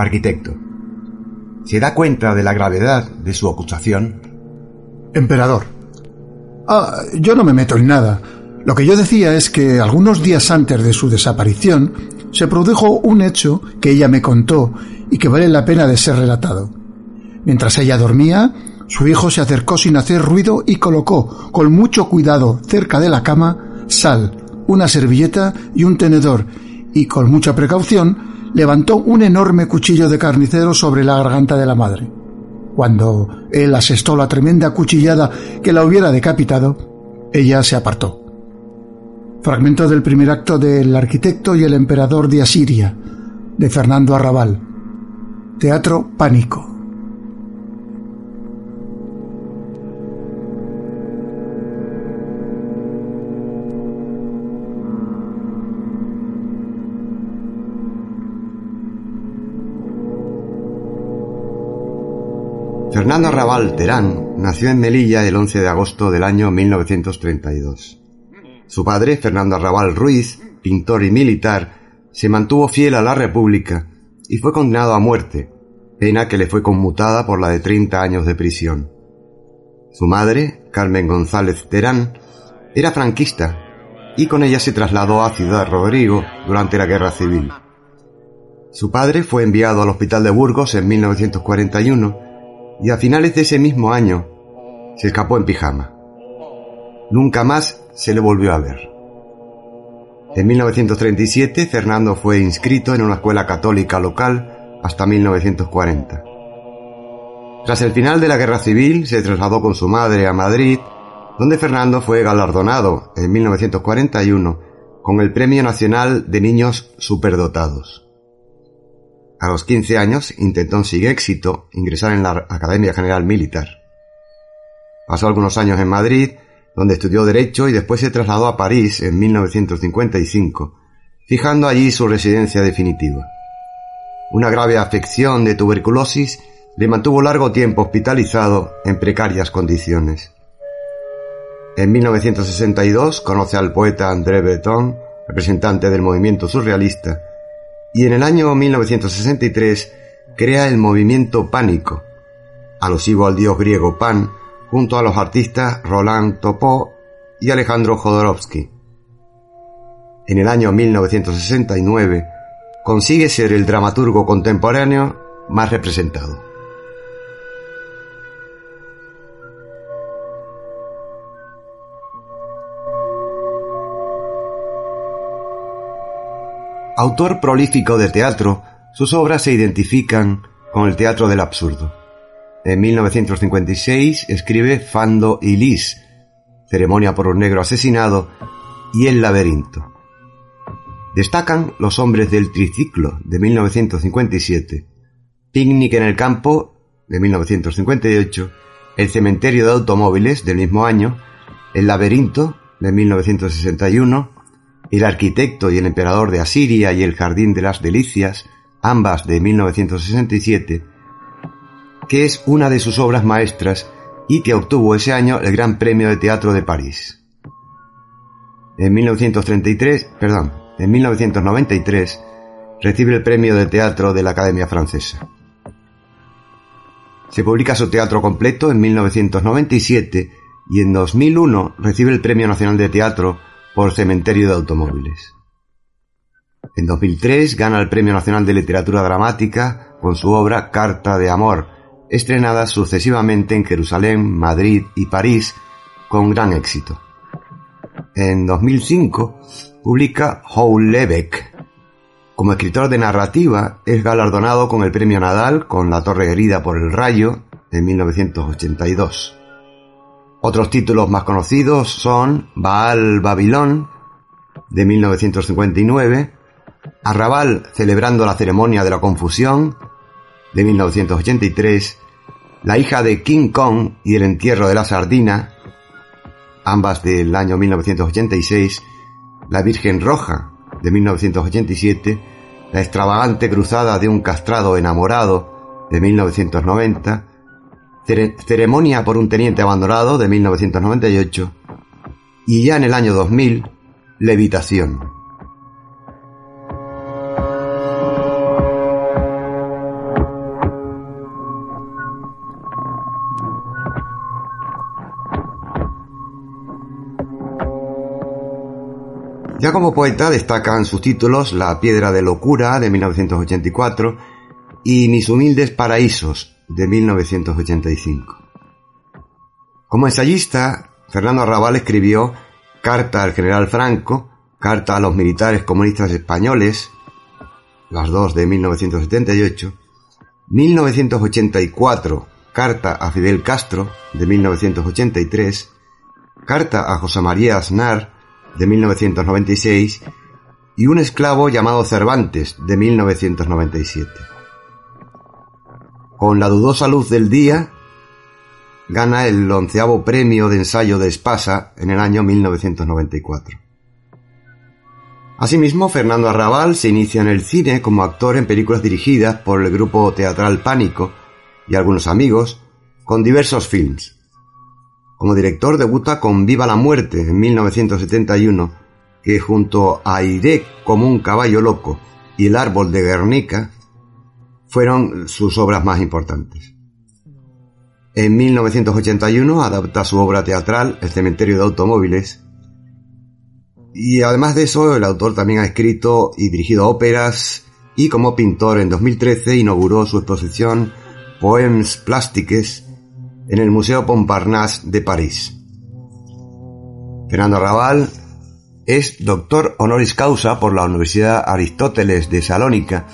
Arquitecto. ¿Se da cuenta de la gravedad de su acusación? Emperador. Ah, yo no me meto en nada. Lo que yo decía es que algunos días antes de su desaparición se produjo un hecho que ella me contó y que vale la pena de ser relatado. Mientras ella dormía, su hijo se acercó sin hacer ruido y colocó con mucho cuidado cerca de la cama sal, una servilleta y un tenedor y con mucha precaución levantó un enorme cuchillo de carnicero sobre la garganta de la madre. Cuando él asestó la tremenda cuchillada que la hubiera decapitado, ella se apartó. Fragmento del primer acto del arquitecto y el emperador de Asiria, de Fernando Arrabal. Teatro Pánico. Fernando Arrabal Terán nació en Melilla el 11 de agosto del año 1932. Su padre, Fernando Arrabal Ruiz, pintor y militar, se mantuvo fiel a la República y fue condenado a muerte, pena que le fue conmutada por la de 30 años de prisión. Su madre, Carmen González Terán, era franquista y con ella se trasladó a Ciudad Rodrigo durante la Guerra Civil. Su padre fue enviado al Hospital de Burgos en 1941 y a finales de ese mismo año se escapó en pijama. Nunca más se le volvió a ver. En 1937 Fernando fue inscrito en una escuela católica local hasta 1940. Tras el final de la guerra civil se trasladó con su madre a Madrid, donde Fernando fue galardonado en 1941 con el Premio Nacional de Niños Superdotados. A los 15 años intentó sin éxito ingresar en la Academia General Militar. Pasó algunos años en Madrid, donde estudió Derecho y después se trasladó a París en 1955, fijando allí su residencia definitiva. Una grave afección de tuberculosis le mantuvo largo tiempo hospitalizado en precarias condiciones. En 1962 conoce al poeta André Breton, representante del movimiento surrealista, y en el año 1963 crea el movimiento Pánico, alusivo al dios griego Pan, junto a los artistas Roland Topó y Alejandro Jodorowsky. En el año 1969 consigue ser el dramaturgo contemporáneo más representado. Autor prolífico de teatro, sus obras se identifican con el teatro del absurdo. En 1956 escribe Fando y Lis, Ceremonia por un negro asesinado y El laberinto. Destacan Los hombres del triciclo de 1957, Picnic en el campo de 1958, El cementerio de automóviles del mismo año, El laberinto de 1961, el arquitecto y el emperador de Asiria y El jardín de las delicias, ambas de 1967, que es una de sus obras maestras y que obtuvo ese año el Gran Premio de Teatro de París. En 1933, perdón, en 1993 recibe el Premio de Teatro de la Academia Francesa. Se publica su teatro completo en 1997 y en 2001 recibe el Premio Nacional de Teatro por cementerio de automóviles. En 2003 gana el Premio Nacional de Literatura Dramática con su obra Carta de Amor, estrenada sucesivamente en Jerusalén, Madrid y París con gran éxito. En 2005 publica Houellebecq. Como escritor de narrativa es galardonado con el Premio Nadal con La Torre Herida por el Rayo de 1982. Otros títulos más conocidos son Baal Babilón de 1959, Arrabal celebrando la ceremonia de la confusión de 1983, La hija de King Kong y el entierro de la sardina, ambas del año 1986, La Virgen Roja de 1987, La extravagante cruzada de un castrado enamorado de 1990, Ceremonia por un teniente abandonado de 1998 y ya en el año 2000, Levitación. Ya como poeta destacan sus títulos La Piedra de Locura de 1984 y Mis Humildes Paraísos de 1985. Como ensayista, Fernando Arrabal escribió Carta al general Franco, Carta a los militares comunistas españoles, las dos de 1978, 1984, Carta a Fidel Castro, de 1983, Carta a José María Aznar, de 1996, y Un esclavo llamado Cervantes, de 1997. Con la dudosa luz del día, gana el onceavo premio de ensayo de Espasa en el año 1994. Asimismo, Fernando Arrabal se inicia en el cine como actor en películas dirigidas por el grupo teatral Pánico y algunos amigos, con diversos films. Como director debuta con Viva la Muerte en 1971, que junto a Iré como un caballo loco y El árbol de Guernica fueron sus obras más importantes. En 1981 adapta su obra teatral El cementerio de automóviles y además de eso el autor también ha escrito y dirigido óperas y como pintor en 2013 inauguró su exposición Poems Plastiques en el Museo Montparnasse de París. Fernando Raval es doctor honoris causa por la Universidad Aristóteles de Salónica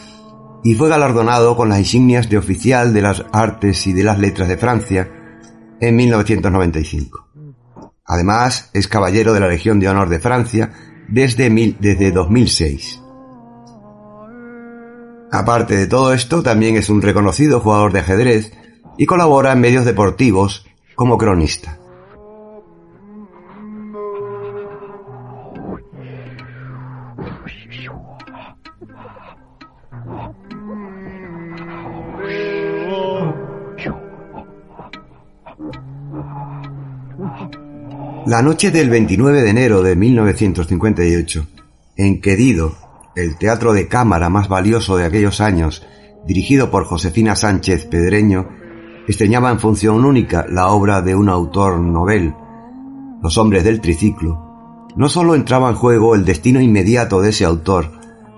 y fue galardonado con las insignias de oficial de las artes y de las letras de Francia en 1995. Además, es caballero de la Legión de Honor de Francia desde, desde 2006. Aparte de todo esto, también es un reconocido jugador de ajedrez y colabora en medios deportivos como cronista. La noche del 29 de enero de 1958, en Querido, el teatro de cámara más valioso de aquellos años, dirigido por Josefina Sánchez Pedreño, estreñaba en función única la obra de un autor novel, Los hombres del triciclo, no sólo entraba en juego el destino inmediato de ese autor,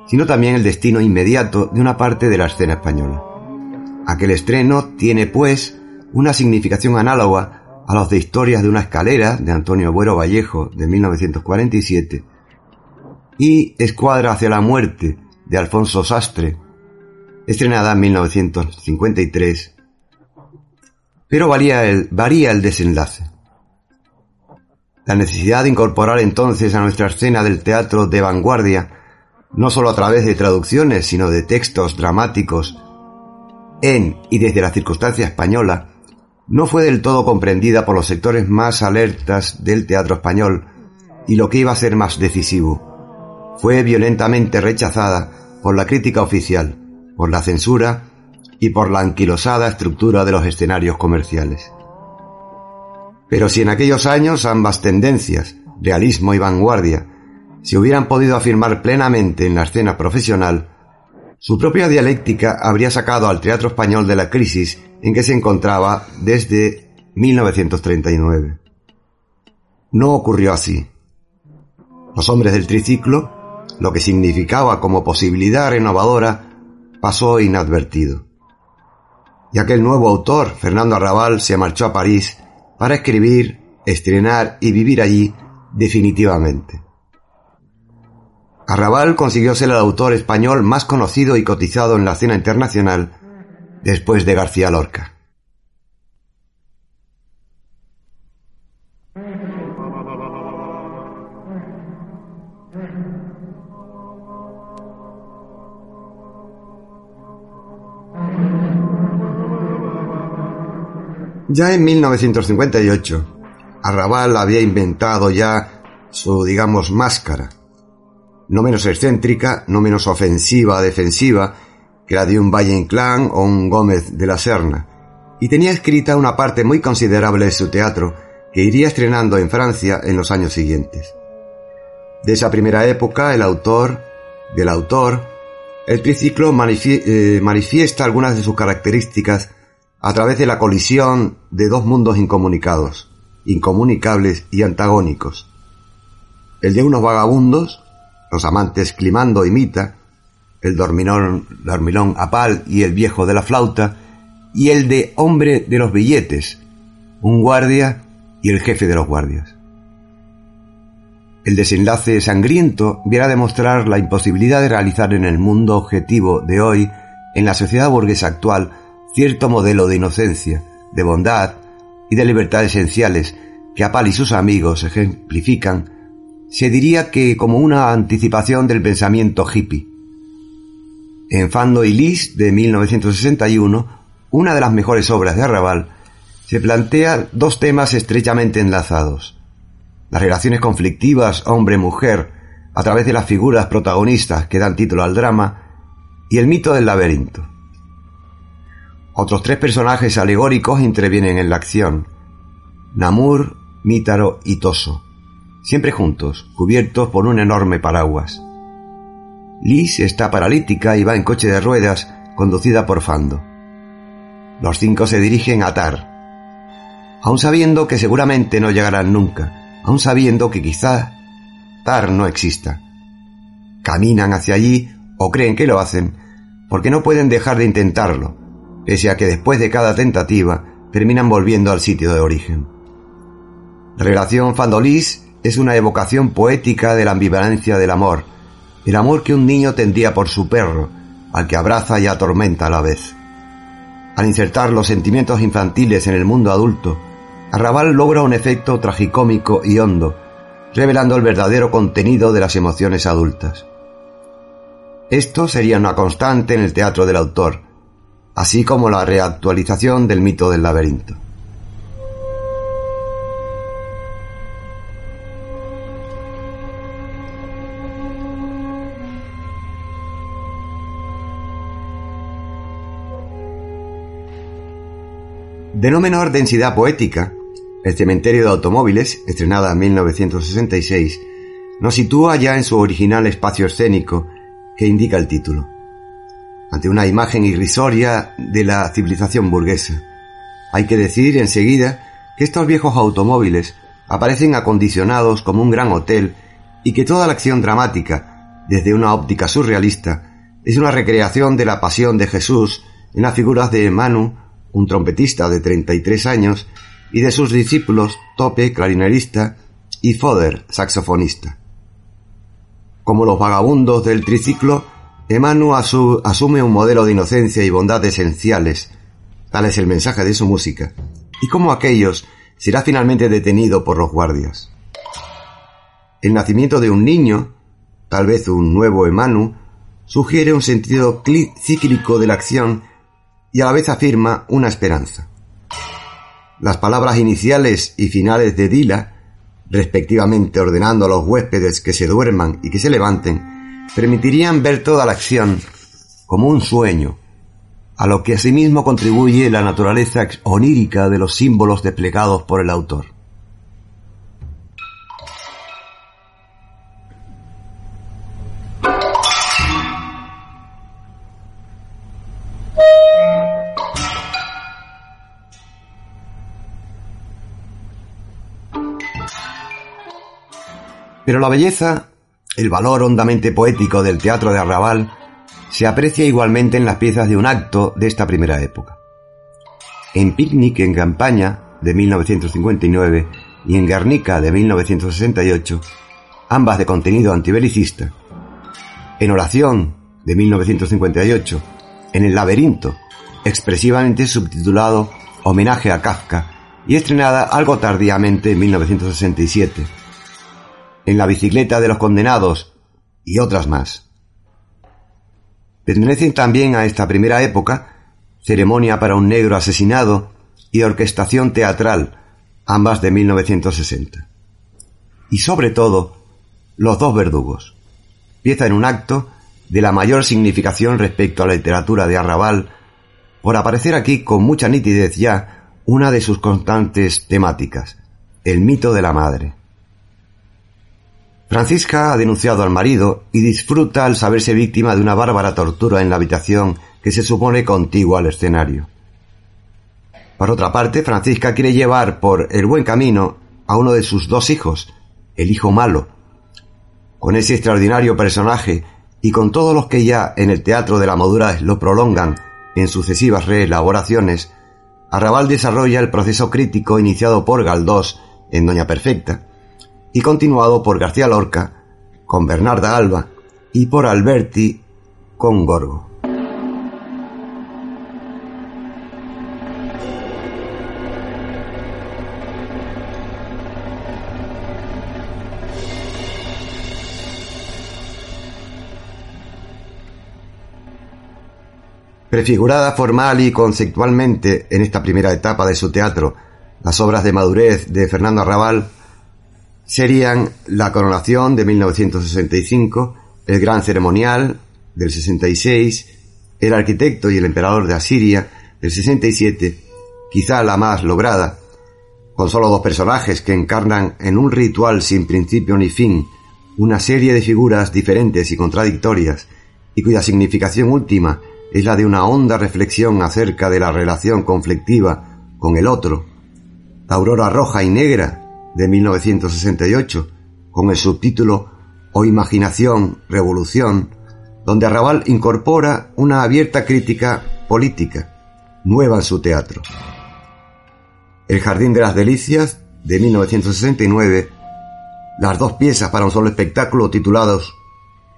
sino también el destino inmediato de una parte de la escena española. Aquel estreno tiene, pues, una significación análoga a los de Historias de una escalera de Antonio Buero Vallejo de 1947 y Escuadra hacia la muerte de Alfonso Sastre, estrenada en 1953 pero varía el, varía el desenlace. La necesidad de incorporar entonces a nuestra escena del teatro de vanguardia, no solo a través de traducciones, sino de textos dramáticos, en y desde la circunstancia española, no fue del todo comprendida por los sectores más alertas del teatro español y lo que iba a ser más decisivo, fue violentamente rechazada por la crítica oficial, por la censura y por la anquilosada estructura de los escenarios comerciales. Pero si en aquellos años ambas tendencias, realismo y vanguardia, se hubieran podido afirmar plenamente en la escena profesional, su propia dialéctica habría sacado al teatro español de la crisis en que se encontraba desde 1939. No ocurrió así. Los hombres del triciclo lo que significaba como posibilidad renovadora, pasó inadvertido. Y aquel nuevo autor, Fernando Arrabal, se marchó a París para escribir, estrenar y vivir allí definitivamente. Arrabal consiguió ser el autor español más conocido y cotizado en la escena internacional después de García Lorca. Ya en 1958, Arrabal había inventado ya su, digamos, máscara, no menos excéntrica, no menos ofensiva, defensiva, que la de un Valle Inclán o un Gómez de la Serna, y tenía escrita una parte muy considerable de su teatro que iría estrenando en Francia en los años siguientes. De esa primera época, el autor, del autor, el triciclo eh, manifiesta algunas de sus características a través de la colisión de dos mundos incomunicados, incomunicables y antagónicos. El de unos vagabundos, los amantes Climando y Mita, el dormilón, dormilón Apal y el viejo de la flauta, y el de hombre de los billetes, un guardia y el jefe de los guardias. El desenlace sangriento viene a demostrar la imposibilidad de realizar en el mundo objetivo de hoy, en la sociedad burguesa actual, cierto modelo de inocencia, de bondad y de libertad esenciales que Apal y sus amigos ejemplifican, se diría que como una anticipación del pensamiento hippie. En Fando y Lis de 1961, una de las mejores obras de Arrabal, se plantea dos temas estrechamente enlazados. Las relaciones conflictivas hombre-mujer a través de las figuras protagonistas que dan título al drama y el mito del laberinto. Otros tres personajes alegóricos intervienen en la acción. Namur, Mítaro y Toso, siempre juntos, cubiertos por un enorme paraguas. Liz está paralítica y va en coche de ruedas, conducida por Fando. Los cinco se dirigen a Tar, aun sabiendo que seguramente no llegarán nunca, aun sabiendo que quizá Tar no exista. Caminan hacia allí o creen que lo hacen, porque no pueden dejar de intentarlo, pese a que después de cada tentativa terminan volviendo al sitio de origen. La relación Fandolís es una evocación poética de la ambivalencia del amor, el amor que un niño tendría por su perro, al que abraza y atormenta a la vez. Al insertar los sentimientos infantiles en el mundo adulto, Arrabal logra un efecto tragicómico y hondo, revelando el verdadero contenido de las emociones adultas. Esto sería una constante en el teatro del autor, así como la reactualización del mito del laberinto. De no menor densidad poética, El cementerio de automóviles, estrenada en 1966, nos sitúa ya en su original espacio escénico que indica el título ante una imagen irrisoria de la civilización burguesa. Hay que decir enseguida que estos viejos automóviles aparecen acondicionados como un gran hotel y que toda la acción dramática, desde una óptica surrealista, es una recreación de la pasión de Jesús en las figuras de Manu, un trompetista de 33 años, y de sus discípulos Tope, clarinerista, y Foder, saxofonista. Como los vagabundos del triciclo, Emanu asume un modelo de inocencia y bondad esenciales, tal es el mensaje de su música, y como aquellos será finalmente detenido por los guardias. El nacimiento de un niño, tal vez un nuevo Emanu, sugiere un sentido cíclico de la acción y a la vez afirma una esperanza. Las palabras iniciales y finales de Dila, respectivamente ordenando a los huéspedes que se duerman y que se levanten, permitirían ver toda la acción como un sueño, a lo que asimismo contribuye la naturaleza onírica de los símbolos desplegados por el autor. Pero la belleza el valor hondamente poético del teatro de arrabal se aprecia igualmente en las piezas de un acto de esta primera época. En Picnic en campaña de 1959 y en Guernica de 1968, ambas de contenido antibelicista, en Oración de 1958, en El laberinto, expresivamente subtitulado Homenaje a Kafka y estrenada algo tardíamente en 1967, en La bicicleta de los condenados y otras más. Pertenecen también a esta primera época Ceremonia para un negro asesinado y Orquestación teatral, ambas de 1960. Y sobre todo, Los dos verdugos, pieza en un acto de la mayor significación respecto a la literatura de Arrabal, por aparecer aquí con mucha nitidez ya una de sus constantes temáticas, el mito de la madre. Francisca ha denunciado al marido y disfruta al saberse víctima de una bárbara tortura en la habitación que se supone contigua al escenario. Por otra parte, Francisca quiere llevar por el buen camino a uno de sus dos hijos, el hijo malo. Con ese extraordinario personaje y con todos los que ya en el teatro de la Madura lo prolongan en sucesivas reelaboraciones, Arrabal desarrolla el proceso crítico iniciado por Galdós en Doña Perfecta y continuado por García Lorca con Bernarda Alba y por Alberti con Gorgo. Prefigurada formal y conceptualmente en esta primera etapa de su teatro, las obras de madurez de Fernando Arrabal serían La coronación de 1965, El gran ceremonial del 66, El arquitecto y el emperador de Asiria del 67, quizá la más lograda, con solo dos personajes que encarnan en un ritual sin principio ni fin una serie de figuras diferentes y contradictorias y cuya significación última es la de una honda reflexión acerca de la relación conflictiva con el otro. La aurora roja y negra de 1968, con el subtítulo O Imaginación, Revolución, donde Arrabal incorpora una abierta crítica política, nueva en su teatro. El Jardín de las Delicias, de 1969, las dos piezas para un solo espectáculo titulados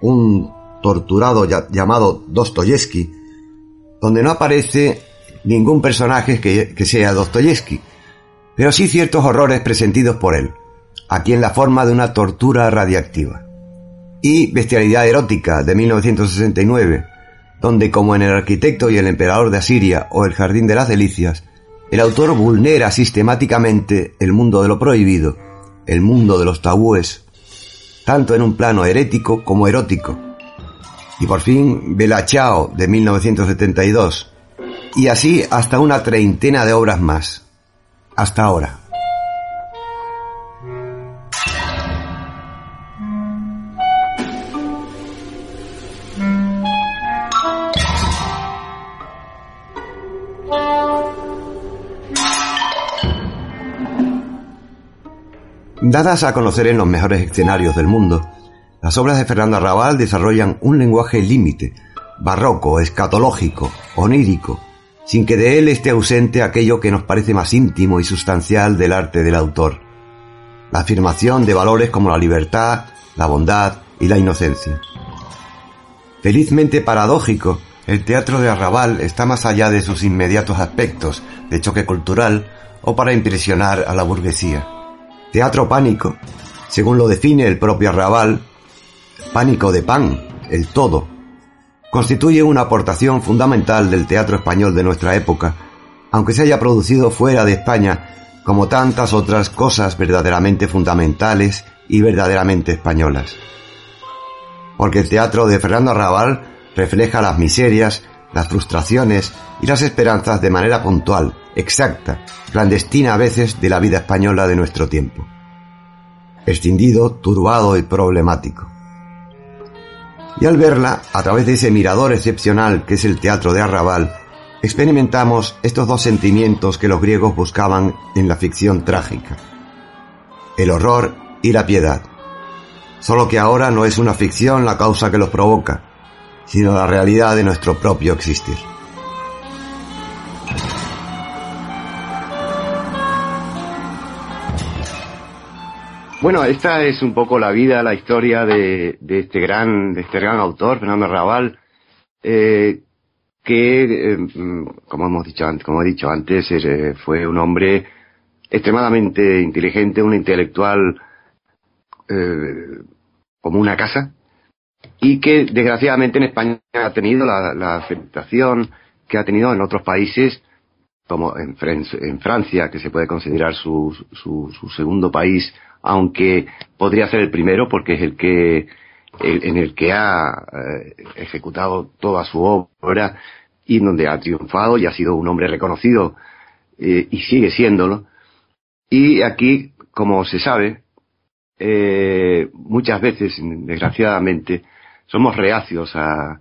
Un torturado llamado Dostoyevsky, donde no aparece ningún personaje que, que sea Dostoyevsky, pero sí ciertos horrores presentidos por él, aquí en la forma de una tortura radiactiva. Y Bestialidad erótica de 1969, donde como en El arquitecto y el emperador de Asiria o El jardín de las delicias, el autor vulnera sistemáticamente el mundo de lo prohibido, el mundo de los tabúes, tanto en un plano herético como erótico, y por fin Bella Chao de 1972, y así hasta una treintena de obras más. Hasta ahora. Dadas a conocer en los mejores escenarios del mundo, las obras de Fernando Arrabal desarrollan un lenguaje límite, barroco, escatológico, onírico, sin que de él esté ausente aquello que nos parece más íntimo y sustancial del arte del autor. La afirmación de valores como la libertad, la bondad y la inocencia. Felizmente paradójico, el teatro de Arrabal está más allá de sus inmediatos aspectos de choque cultural o para impresionar a la burguesía. Teatro pánico, según lo define el propio Arrabal, Pánico de Pan, el todo, constituye una aportación fundamental del teatro español de nuestra época, aunque se haya producido fuera de España, como tantas otras cosas verdaderamente fundamentales y verdaderamente españolas. Porque el teatro de Fernando Arrabal refleja las miserias, las frustraciones y las esperanzas de manera puntual, exacta, clandestina a veces de la vida española de nuestro tiempo. Escindido, turbado y problemático. Y al verla, a través de ese mirador excepcional que es el teatro de Arrabal, experimentamos estos dos sentimientos que los griegos buscaban en la ficción trágica. El horror y la piedad. solo que ahora no es una ficción la causa que los provoca, sino la realidad de nuestro propio existir. Bueno, esta es un poco la vida, la historia de, de este gran, de este gran autor, Fernando Raval, eh, que, eh, como hemos dicho antes, como he dicho antes, eh, fue un hombre extremadamente inteligente, un intelectual eh, como una casa, y que desgraciadamente en España ha tenido la, la aceptación que ha tenido en otros países, como en, en Francia, que se puede considerar su, su, su segundo país aunque podría ser el primero porque es el que en el que ha eh, ejecutado toda su obra y donde ha triunfado y ha sido un hombre reconocido eh, y sigue siéndolo. Y aquí, como se sabe, eh, muchas veces, desgraciadamente, somos reacios a,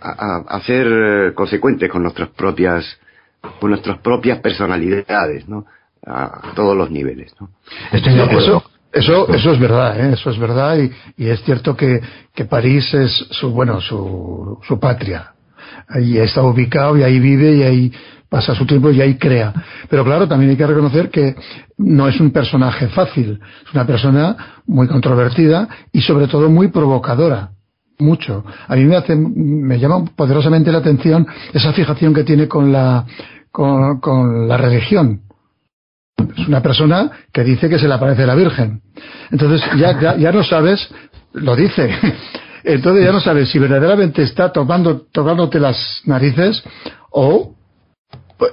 a, a, ser consecuentes con nuestras propias, con nuestras propias personalidades, ¿no? A todos los niveles. ¿no? Eso, eso, eso es verdad, ¿eh? eso es verdad y, y es cierto que, que, París es su, bueno, su, su patria. Ahí está ubicado y ahí vive y ahí pasa su tiempo y ahí crea. Pero claro, también hay que reconocer que no es un personaje fácil, es una persona muy controvertida y sobre todo muy provocadora. Mucho. A mí me hace, me llama poderosamente la atención esa fijación que tiene con la, con, con la religión es una persona que dice que se le aparece la Virgen. Entonces ya, ya, ya no sabes, lo dice. Entonces ya no sabes si verdaderamente está tomando, tocándote las narices o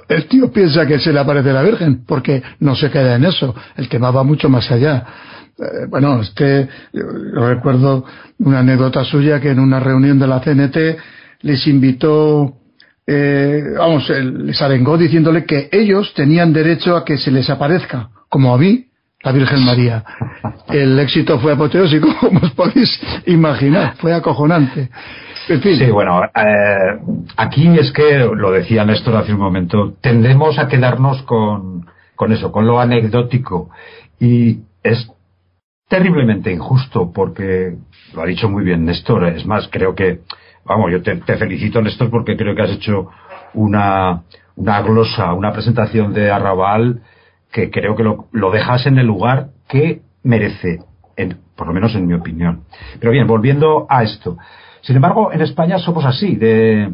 el tío piensa que se le aparece la Virgen, porque no se queda en eso. El tema va mucho más allá. Eh, bueno, este, yo recuerdo una anécdota suya que en una reunión de la CNT les invitó eh, vamos, les arengó diciéndole que ellos tenían derecho a que se les aparezca, como a mí, la Virgen María. El éxito fue apoteósico, como os podéis imaginar, fue acojonante. Sí, bueno, eh, aquí es que, lo decía Néstor hace un momento, tendemos a quedarnos con, con eso, con lo anecdótico. Y es terriblemente injusto porque, lo ha dicho muy bien Néstor, es más, creo que vamos, yo te, felicito, Néstor, porque creo que has hecho una, una glosa, una presentación de Arrabal que creo que lo, lo dejas en el lugar que merece, en, por lo menos en mi opinión. Pero bien, volviendo a esto. Sin embargo, en España somos así, de,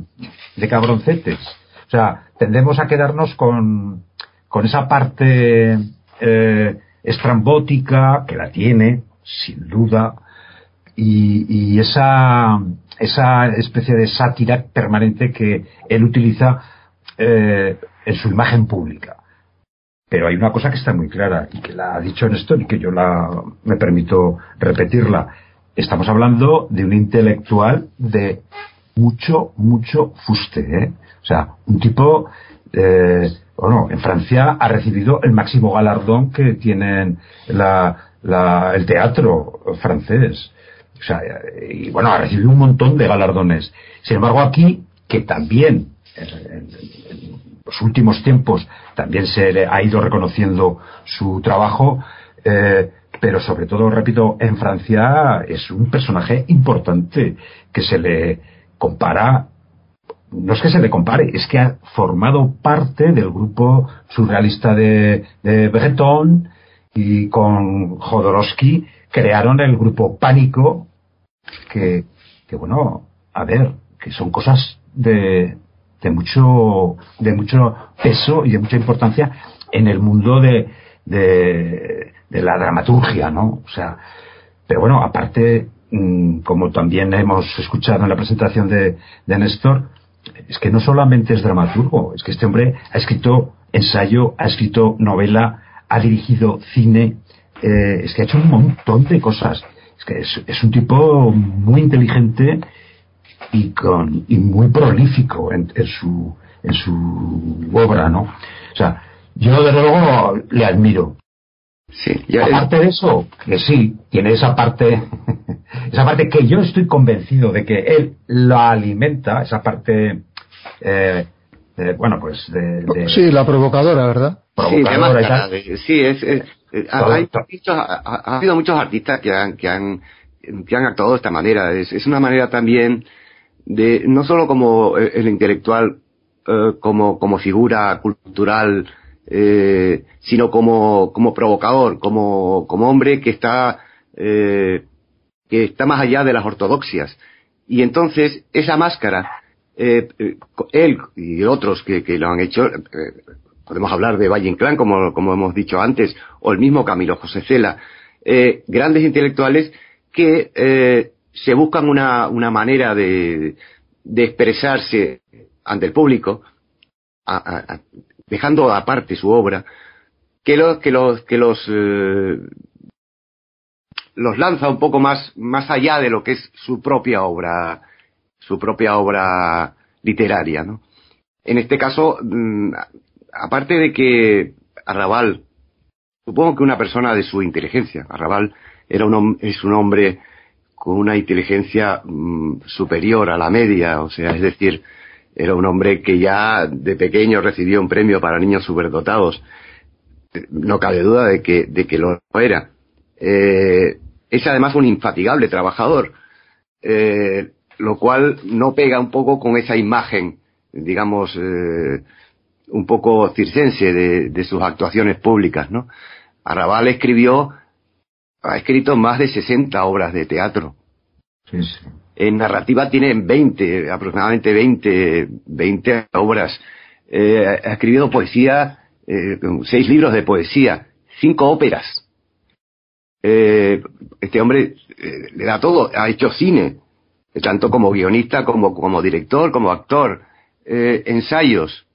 de cabroncetes. O sea, tendemos a quedarnos con, con esa parte eh, estrambótica, que la tiene, sin duda, y, y esa, esa especie de sátira permanente que él utiliza eh, en su imagen pública. Pero hay una cosa que está muy clara y que la ha dicho Néstor y que yo la, me permito repetirla. Estamos hablando de un intelectual de mucho, mucho fuste. ¿eh? O sea, un tipo, eh, bueno, en Francia ha recibido el máximo galardón que tienen la, la, el teatro francés. O sea, y bueno, ha recibido un montón de galardones. Sin embargo, aquí, que también en, los últimos tiempos también se ha ido reconociendo su trabajo, eh, pero sobre todo, repito, en Francia es un personaje importante que se le compara no es que se le compare, es que ha formado parte del grupo surrealista de, de Breton y con Jodorowsky crearon el grupo Pánico que, bueno, a ver, que son cosas de, de mucho, de mucho peso y de mucha importancia en el mundo de, de, de la dramaturgia, ¿no? O sea, pero bueno, aparte, mm, como también hemos escuchado en la presentación de, de Néstor, es que no solamente es dramaturgo, es que este hombre ha escrito ensayo, ha escrito novela, ha dirigido cine, eh, es que ha hecho un montón de cosas es que es, un tipo muy inteligente y con y muy prolífico en, su en su obra no o sea yo de luego le admiro. Sí aparte de eso que sí tiene esa parte esa parte que yo estoy convencido de que él la alimenta esa parte eh, bueno pues de, sí la provocadora verdad provocadora sí, sí es, es ha, habido muchos artistas que han, que han, que han actuado de esta manera. Es, es una manera también de, no solo como el, el intelectual, eh, como, como figura cultural, eh, sino como, como provocador, como, como hombre que está, eh, que está más allá de las ortodoxias. Y entonces, esa máscara, eh, eh, él y otros que, que lo han hecho, eh, podemos hablar de Valle Inclán, como, como hemos dicho antes, o el mismo Camilo José Cela, eh, grandes intelectuales que eh, se buscan una, una manera de, de expresarse ante el público, dejando aparte su obra, que los que los que los eh, los lanza un poco más más allá de lo que es su propia obra su propia obra literaria, ¿no? En este caso, mm, aparte de que Arrabal, supongo que una persona de su inteligencia, Arrabal era un es un hombre con una inteligencia mm, superior a la media, o sea, es decir, era un hombre que ya de pequeño recibió un premio para niños superdotados. No cabe duda de que, de que lo era. Eh, es además un infatigable trabajador, eh, lo cual no pega un poco con esa imagen, digamos, eh, un poco circense de, de sus actuaciones públicas, ¿no? Arrabal escribió, ha escrito más de 60 obras de teatro. Sí, sí. En narrativa tiene 20, aproximadamente 20, 20 obras. Eh, ha escrito poesía, eh, seis libros de poesía, cinco óperas. Eh, este hombre eh, le da todo, ha hecho cine, tanto como guionista, como, como director, como actor, eh, ensayos.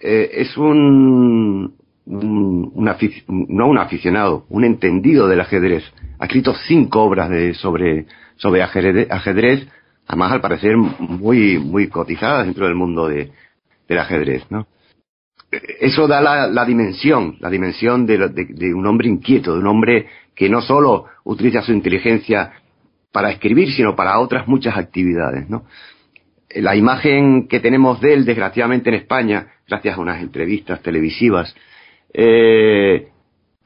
Eh, es un, no un aficionado, un entendido del ajedrez. Ha escrito cinco obras de, sobre, sobre ajedrez, además al parecer muy, muy cotizadas dentro del mundo de, del ajedrez, ¿no? Eso da la, dimensión, la dimensión de- de un hombre inquieto, de un hombre que no solo utiliza su inteligencia para escribir, sino para otras muchas actividades, ¿no? La imagen que tenemos de él, desgraciadamente en España, gracias a unas entrevistas televisivas, eh,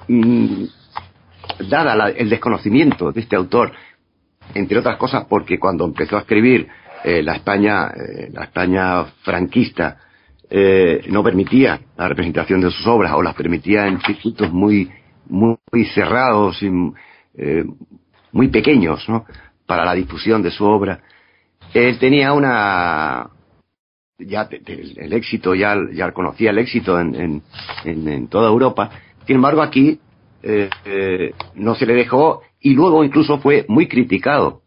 mm, dada la- el desconocimiento de este autor, entre otras cosas porque cuando empezó a escribir eh, la España, eh, la España franquista, eh, no permitía la representación de sus obras o las permitía en circuitos muy, muy, cerrados y eh, muy pequeños, ¿no? Para la difusión de su obra. Él tenía una, ya te- te- el éxito, ya, ya conocía el éxito en, en, en- en toda Europa. Sin embargo, aquí eh, eh, no se le dejó y luego incluso fue muy criticado.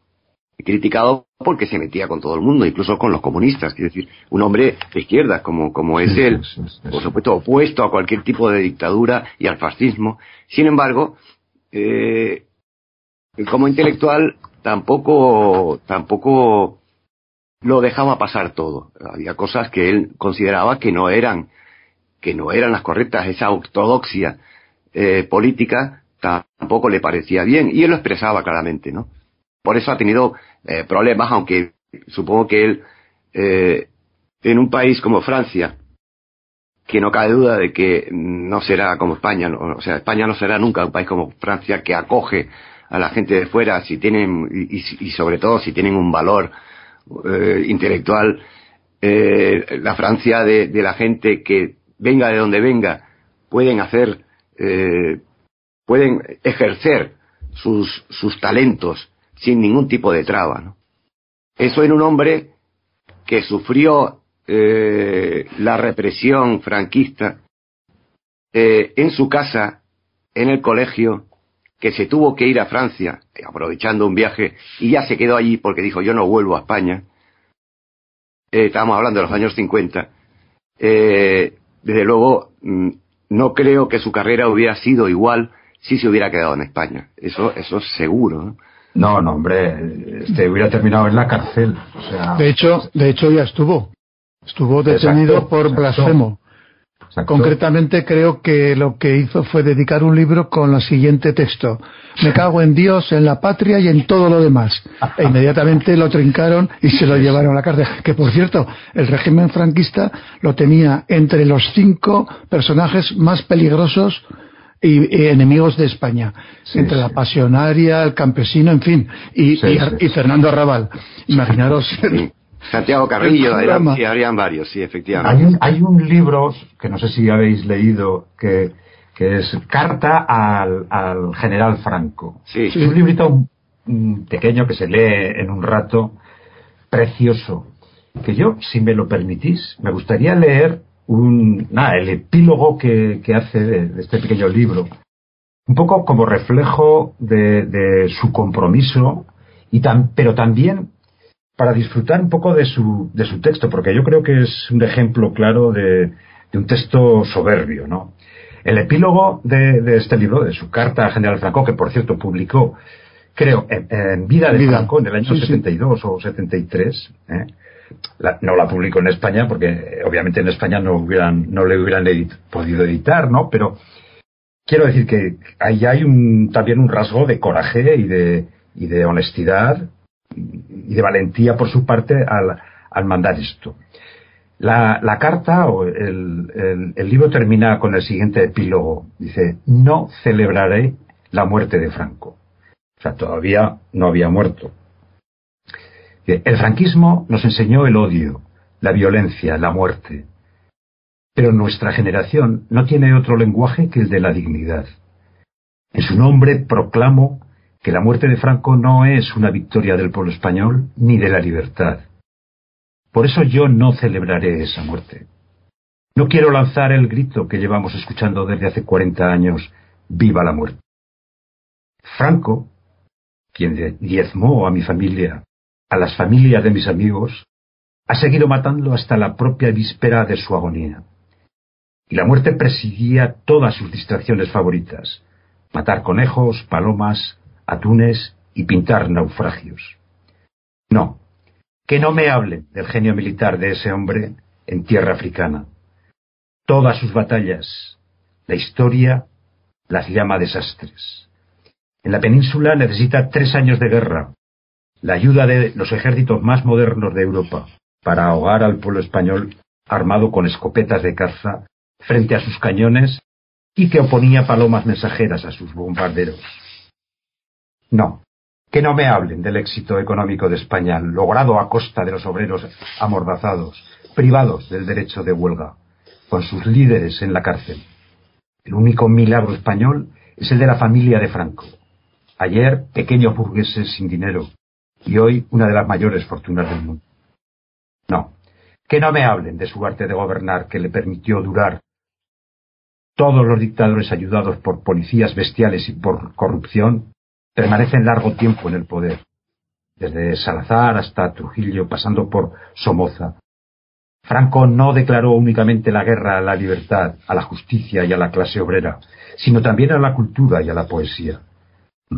Criticado porque se metía con todo el mundo, incluso con los comunistas. Quiero decir, un hombre de izquierdas como, como es él, por supuesto opuesto a cualquier tipo de dictadura y al fascismo. Sin embargo, eh, como intelectual tampoco, tampoco lo dejaba pasar todo. Había cosas que él consideraba que no eran, que no eran las correctas. Esa ortodoxia eh, política tampoco le parecía bien y él lo expresaba claramente, ¿no? Por eso ha tenido eh, problemas, aunque supongo que él eh, en un país como Francia, que no cabe duda de que no será como España, ¿no? o sea, España no será nunca un país como Francia que acoge a la gente de fuera si tienen y, y- y sobre todo si tienen un valor eh, intelectual eh, la Francia de, la gente que venga de donde venga pueden hacer eh, pueden ejercer sus, sus talentos sin ningún tipo de traba eso en un hombre que sufrió la represión franquista en su casa en el colegio que se tuvo que ir a Francia aprovechando un viaje y ya se quedó allí porque dijo yo no vuelvo a España eh, estábamos hablando de los años 50 eh, desde luego mm, no creo que su carrera hubiera sido igual si se hubiera quedado en España eso eso es seguro ¿no? No, no, hombre, este hubiera terminado en la cárcel. O sea, De hecho, de hecho ya estuvo. Estuvo detenido Exacto, por exacto. blasfemo. Exacto. Concretamente creo que lo que hizo fue dedicar un libro con el siguiente texto. Me cago en Dios, en la patria y en todo lo demás. E inmediatamente lo trincaron y se lo llevaron a la cárcel. Que por cierto, el régimen franquista lo tenía entre los cinco personajes más peligrosos y, y enemigos de España, Sí, entre la pasionaria, el campesino, en fin, y, Sí, y- sí. y Fernando Arrabal. Imaginaros. Santiago Carrillo, eran, habrían varios, sí, Hay efectivamente. un, hay un libro que no sé si habéis leído que, que es Carta al, al general Franco. Sí, Es un librito pequeño que se lee en un rato, precioso. Que yo, si me lo permitís, me gustaría leer un, nada, el epílogo que, que hace de, de este pequeño libro. Un poco como reflejo de, de su compromiso, y tan, pero también para disfrutar un poco de su, de su texto, porque yo creo que es un ejemplo claro de, de un texto soberbio, ¿no? El epílogo de, de este libro, de su carta a General Franco, que por cierto publicó, creo, en, en Vida de Vida. Franco, en el año Sí, sí. 72 o 73, ¿eh? La- no la publicó en España, porque obviamente en España no, hubieran, no le hubieran edit- podido editar, ¿no? Pero quiero decir que ahí hay un, también un rasgo de coraje y de, y de honestidad y de valentía por su parte al, mandar esto. La, carta o el, el- libro termina con el siguiente epílogo. Dice, no celebraré la muerte de Franco. O sea, todavía no había muerto. El franquismo nos enseñó el odio, la violencia, la muerte. Pero nuestra generación no tiene otro lenguaje que el de la dignidad. En su nombre proclamo que la muerte de Franco no es una victoria del pueblo español ni de la libertad. Por eso yo no celebraré esa muerte. No quiero lanzar el grito que llevamos escuchando desde hace 40 años, viva la muerte. Franco, quien diezmó a mi familia, a las familias de mis amigos, ha seguido matando hasta la propia víspera de su agonía. Y la muerte presidía todas sus distracciones favoritas, matar conejos, palomas, atunes y pintar naufragios. No, que no me hablen del genio militar de ese hombre en tierra africana. Todas sus batallas, la historia, las llama desastres. En la península necesita tres años de guerra, la ayuda de los ejércitos más modernos de Europa, para ahogar al pueblo español armado con escopetas de caza frente a sus cañones y que oponía palomas mensajeras a sus bombarderos. No, que no me hablen del éxito económico de España logrado a costa de los obreros amordazados, privados del derecho de huelga, con sus líderes en la cárcel. El único milagro español es el de la familia de Franco. Ayer, pequeños burgueses sin dinero, y hoy una de las mayores fortunas del mundo. No, que no me hablen de su arte de gobernar que le permitió durar. Todos los dictadores ayudados por policías bestiales y por corrupción permanecen largo tiempo en el poder, desde Salazar hasta Trujillo, pasando por Somoza. Franco no declaró únicamente la guerra a la libertad, a la justicia y a la clase obrera, sino también a la cultura y a la poesía.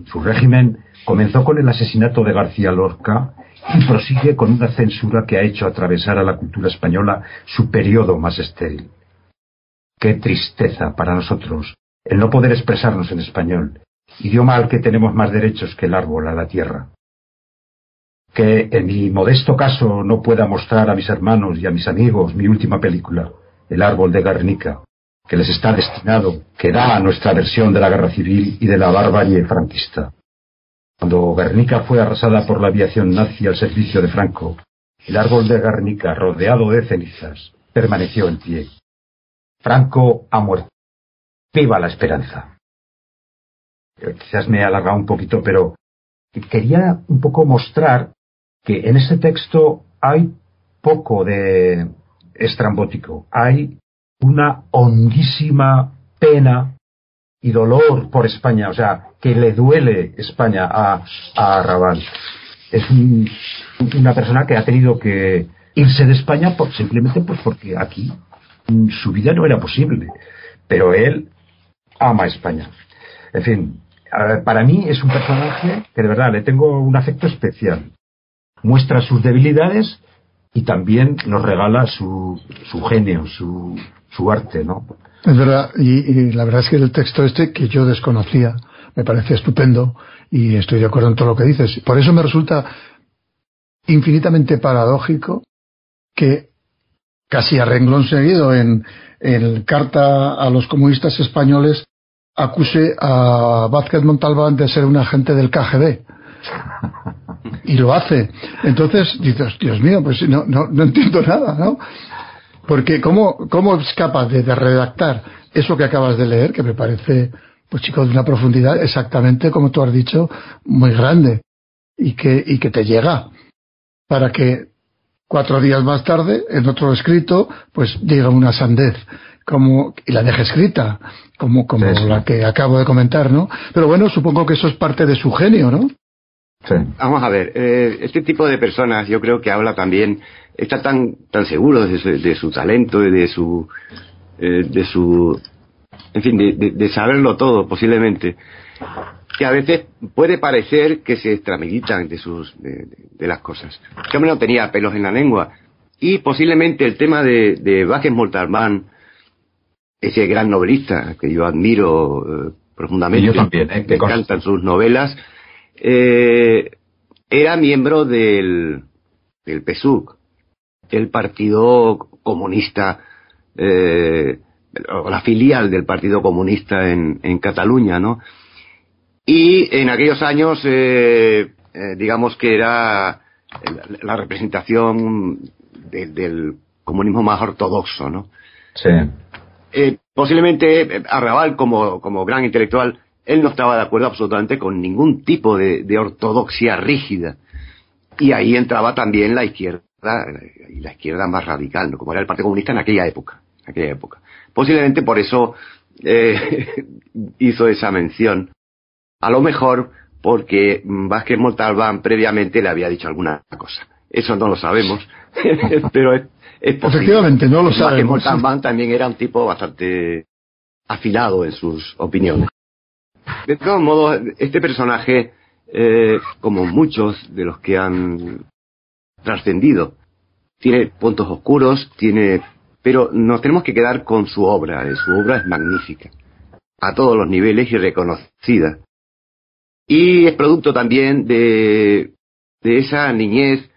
Su régimen comenzó con el asesinato de García Lorca y prosigue con una censura que ha hecho atravesar a la cultura española su periodo más estéril. Qué tristeza para nosotros el no poder expresarnos en español, idioma al que tenemos más derechos que el árbol a la tierra. Que en mi modesto caso no pueda mostrar a mis hermanos y a mis amigos mi última película, El árbol de Guernica, que les está destinado, que da a nuestra versión de la guerra civil y de la barbarie franquista. Cuando Guernica fue arrasada por la aviación nazi al servicio de Franco, el árbol de Guernica, rodeado de cenizas, permaneció en pie. Franco ha muerto. Viva la esperanza. Eh, Quizás me he alargado un poquito, pero quería un poco mostrar que en ese texto hay poco de estrambótico. Hay una hondísima pena y dolor por España, o sea, que le duele España a, a Arrabal. Es un- una persona que ha tenido que irse de España por, simplemente pues porque aquí su vida no era posible. Pero él ama España. En fin, para mí es un personaje que de verdad le tengo un afecto especial. Muestra sus debilidades y también nos regala su, su genio, su, su arte, ¿no? Es verdad, y, la verdad es que el texto este que yo desconocía me parece estupendo y estoy de acuerdo en todo lo que dices. Por eso me resulta infinitamente paradójico que casi a renglón seguido en, en carta a los comunistas españoles acuse a Vázquez Montalbán de ser un agente del KGB. Y lo hace. Entonces dices, Dios mío, pues no, no, no entiendo nada, ¿no? Porque ¿cómo, cómo es capaz de, redactar eso que acabas de leer, que me parece, pues chicos, de una profundidad exactamente como tú has dicho, muy grande, y que, y que te llega, para que cuatro días más tarde, en otro escrito, pues diga una sandez, como, y la deje escrita, como, como Sí, sí. la que acabo de comentar, ¿no? Pero bueno, supongo que eso es parte de su genio, ¿no? Sí. Vamos a ver, eh, este tipo de personas yo creo que habla también, está tan, tan seguro de su, de su talento y de su, eh, de su, en fin, de, de- de saberlo todo posiblemente, que a veces puede parecer que se extramilitan de sus, de, las cosas. Hombre no tenía pelos en la lengua y posiblemente el tema de, de Vázquez Montalbán, ese gran novelista que yo admiro eh, profundamente, Y yo también, ¿eh? me cosa. encantan sus novelas, eh, era miembro del, del PSUC, el Partido Comunista, eh, o la filial del Partido Comunista en, en Cataluña, ¿no? Y en aquellos años, eh, eh, digamos que era la, la representación de- del comunismo más ortodoxo, ¿no? Sí. Eh, posiblemente eh, Arrabal, como, como gran intelectual, él no estaba de acuerdo absolutamente con ningún tipo de, ortodoxia rígida. Y ahí entraba también la izquierda, eh, y la izquierda más radical, ¿no? como era el Partido Comunista en aquella época. en aquella época. Posiblemente por eso eh, hizo esa mención. A lo mejor porque Vázquez Montalbán previamente le había dicho alguna cosa. Eso no lo sabemos, pero es, es posible. Efectivamente, no lo Vázquez sabemos. Montalbán también era un tipo bastante afilado en sus opiniones. De todos modos, este personaje, eh, como muchos de los que han trascendido, tiene puntos oscuros, tiene, pero nos tenemos que quedar con su obra. eh, Su obra es magnífica, a todos los niveles y reconocida. Y es producto también de, de esa niñez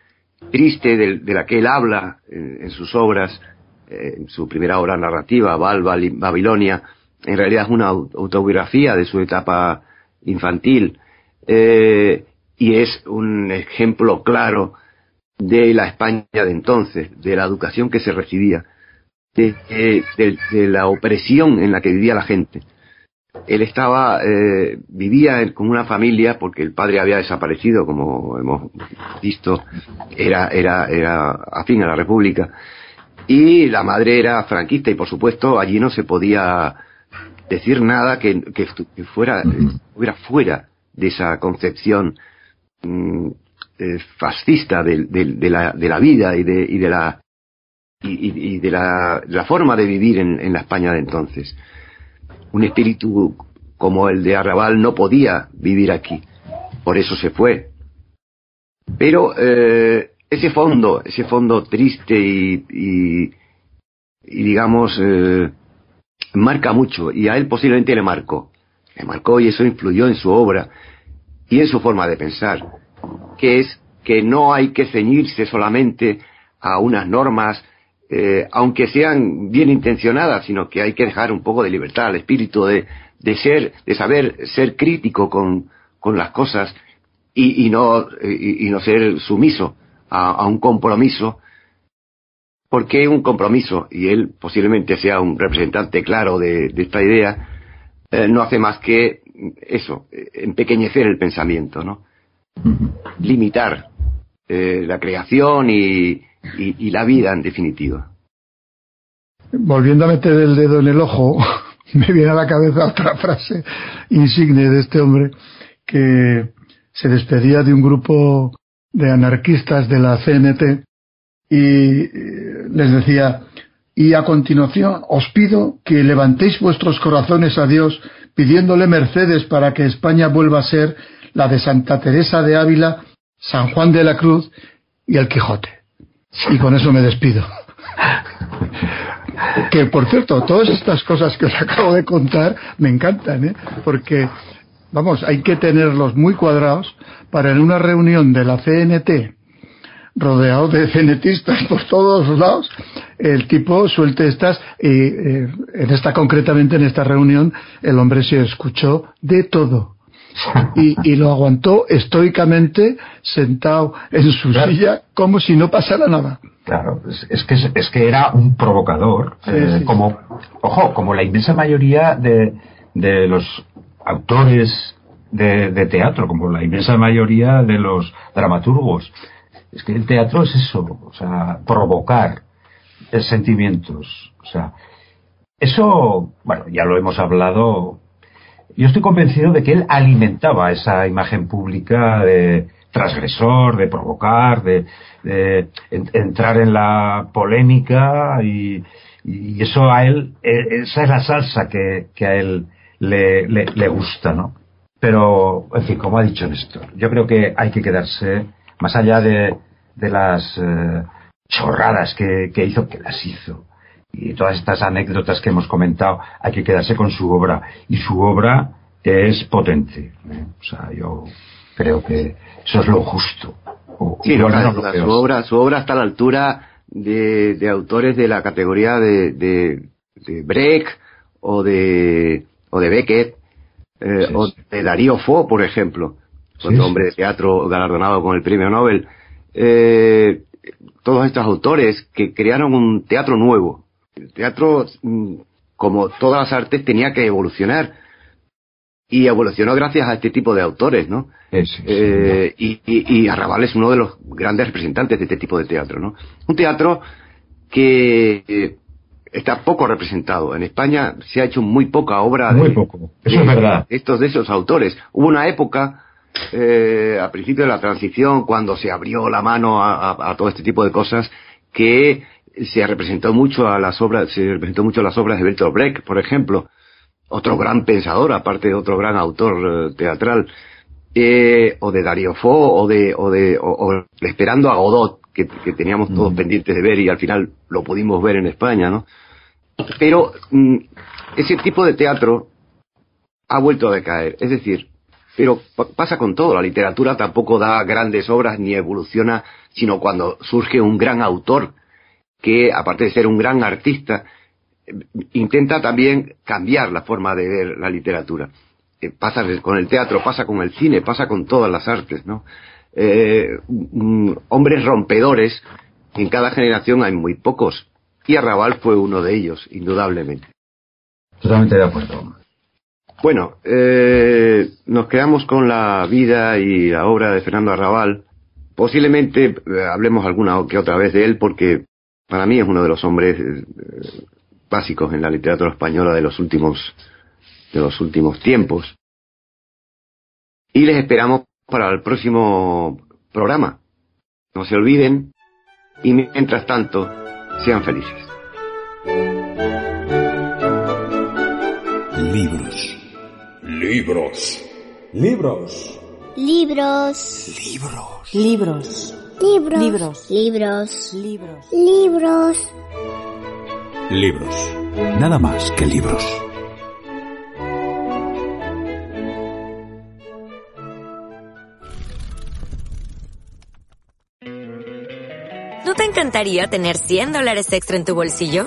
triste del- de, la que él habla en, en sus obras, eh, en su primera obra narrativa, Val, Val- Babilonia, en realidad es una au- autobiografía de su etapa infantil, eh, y es un ejemplo claro de la España de entonces, de la educación que se recibía, de, de- de- de la opresión en la que vivía la gente. Él estaba, eh, vivía con una familia porque el padre había desaparecido, como hemos visto, era, era, era afín a la República, y la madre era franquista y por supuesto allí no se podía decir nada que, que fuera, Ujú. eh, fuera fuera de esa concepción mm, eh, fascista de, de- de la, de la vida y de, y de la y de la, la forma de vivir en, en la España de entonces. Un espíritu como el de Arrabal no podía vivir aquí, por eso se fue. Pero eh, ese fondo, ese fondo triste y, y, digamos, eh, marca mucho, y a él posiblemente le marcó. Le marcó y eso influyó en su obra y en su forma de pensar, que es que no hay que ceñirse solamente a unas normas, eh, aunque sean bien intencionadas, sino que hay que dejar un poco de libertad al espíritu de, de ser, de saber ser crítico con, con las cosas y, y no, y, y no ser sumiso a, a un compromiso ¿Por qué un compromiso? Y él posiblemente sea un representante claro de, de esta idea, eh, no hace más que eso, eh, empequeñecer el pensamiento, ¿no? Limitar eh, la creación y, y- la vida en definitiva. Volviendo a meter el dedo en el ojo, me viene a la cabeza otra frase insigne de este hombre que se despedía de un grupo de anarquistas de la CNT y eh, les decía, y a continuación os pido que levantéis vuestros corazones a Dios pidiéndole mercedes para que España vuelva a ser la de Santa Teresa de Ávila, San Juan de la Cruz y el Quijote. Y con eso me despido. Que por cierto, todas estas cosas que os acabo de contar me encantan, ¿eh? Porque, vamos, hay que tenerlos muy cuadrados para en una reunión de la CNT, rodeado de cenetistas por todos lados, el tipo suelte estas y eh, en esta concretamente en esta reunión el hombre se escuchó de todo y, y lo aguantó estoicamente sentado en su Claro. silla como si no pasara nada. Claro, es, es que, es que era un provocador, Sí, eh, sí, como, ojo, como la inmensa mayoría de, de los autores de, de teatro, como la inmensa mayoría de los dramaturgos. Es que el teatro es eso, o sea, provocar eh, sentimientos, o sea, eso, bueno, ya lo hemos hablado. Yo estoy convencido de que él alimentaba esa imagen pública de transgresor, de provocar, de, de en- entrar en la polémica y, eso a él, eh, esa es la salsa que, a él le, le, le gusta, ¿no? Pero, en fin, como ha dicho Néstor, yo creo que hay que quedarse, más allá de, las eh, chorradas que hizo, que las hizo, y todas estas anécdotas que hemos comentado, hay que quedarse con su obra. Y su obra es potente. ¿eh? O sea, yo creo que eso es lo justo. O- Sí, no, su, obra, su obra está a la altura de, de autores de la categoría de, de, de Brecht o de, o de Beckett eh, Sí, o sí. de Darío Fo, por ejemplo, otro hombre de teatro galardonado con el premio Nobel. Eh, todos estos autores que crearon un teatro nuevo. El teatro, mm, como todas las artes, tenía que evolucionar. Y evolucionó gracias a este tipo de autores, ¿no? Sí, sí, sí. Eh, y, y, y Arrabal es uno de los grandes representantes de este tipo de teatro, ¿no? Un teatro que eh, está poco representado. En España se ha hecho muy poca obra Muy de, poco. Eso de es verdad. estos de esos autores. Hubo una época eh, a principio de la transición cuando se abrió la mano a, a- a todo este tipo de cosas que se representó mucho a las obras, se representó mucho a las obras de Bertolt Brecht, por ejemplo, otro gran pensador, aparte de otro gran autor eh, teatral, eh, o de Darío Fo, o de, o de, o, o esperando a Godot, que, que teníamos todos Mm. pendientes de ver y al final lo pudimos ver en España, ¿no? Pero mm, ese tipo de teatro ha vuelto a decaer. Es decir, pero pa- pasa con todo. La literatura tampoco da grandes obras ni evoluciona, sino cuando surge un gran autor que, aparte de ser un gran artista, intenta también cambiar la forma de ver la literatura. Eh, pasa con el teatro, pasa con el cine, pasa con todas las artes, ¿no? Eh, mm, hombres rompedores, en cada generación hay muy pocos. Y Arrabal fue uno de ellos, indudablemente. Totalmente de acuerdo. Bueno, eh, nos quedamos con la vida y la obra de Fernando Arrabal. Posiblemente eh, hablemos alguna que otra vez de él porque para mí es uno de los hombres eh, básicos en la literatura española de los últimos de los últimos tiempos. Y les esperamos para el próximo programa. No se olviden y mientras tanto sean felices. Libros. Libros. Libros. Libros. Libros. Libros. Libros. Libros. Libros. Libros. Nada más que libros. ¿No te encantaría tener 100 dólares extra en tu bolsillo?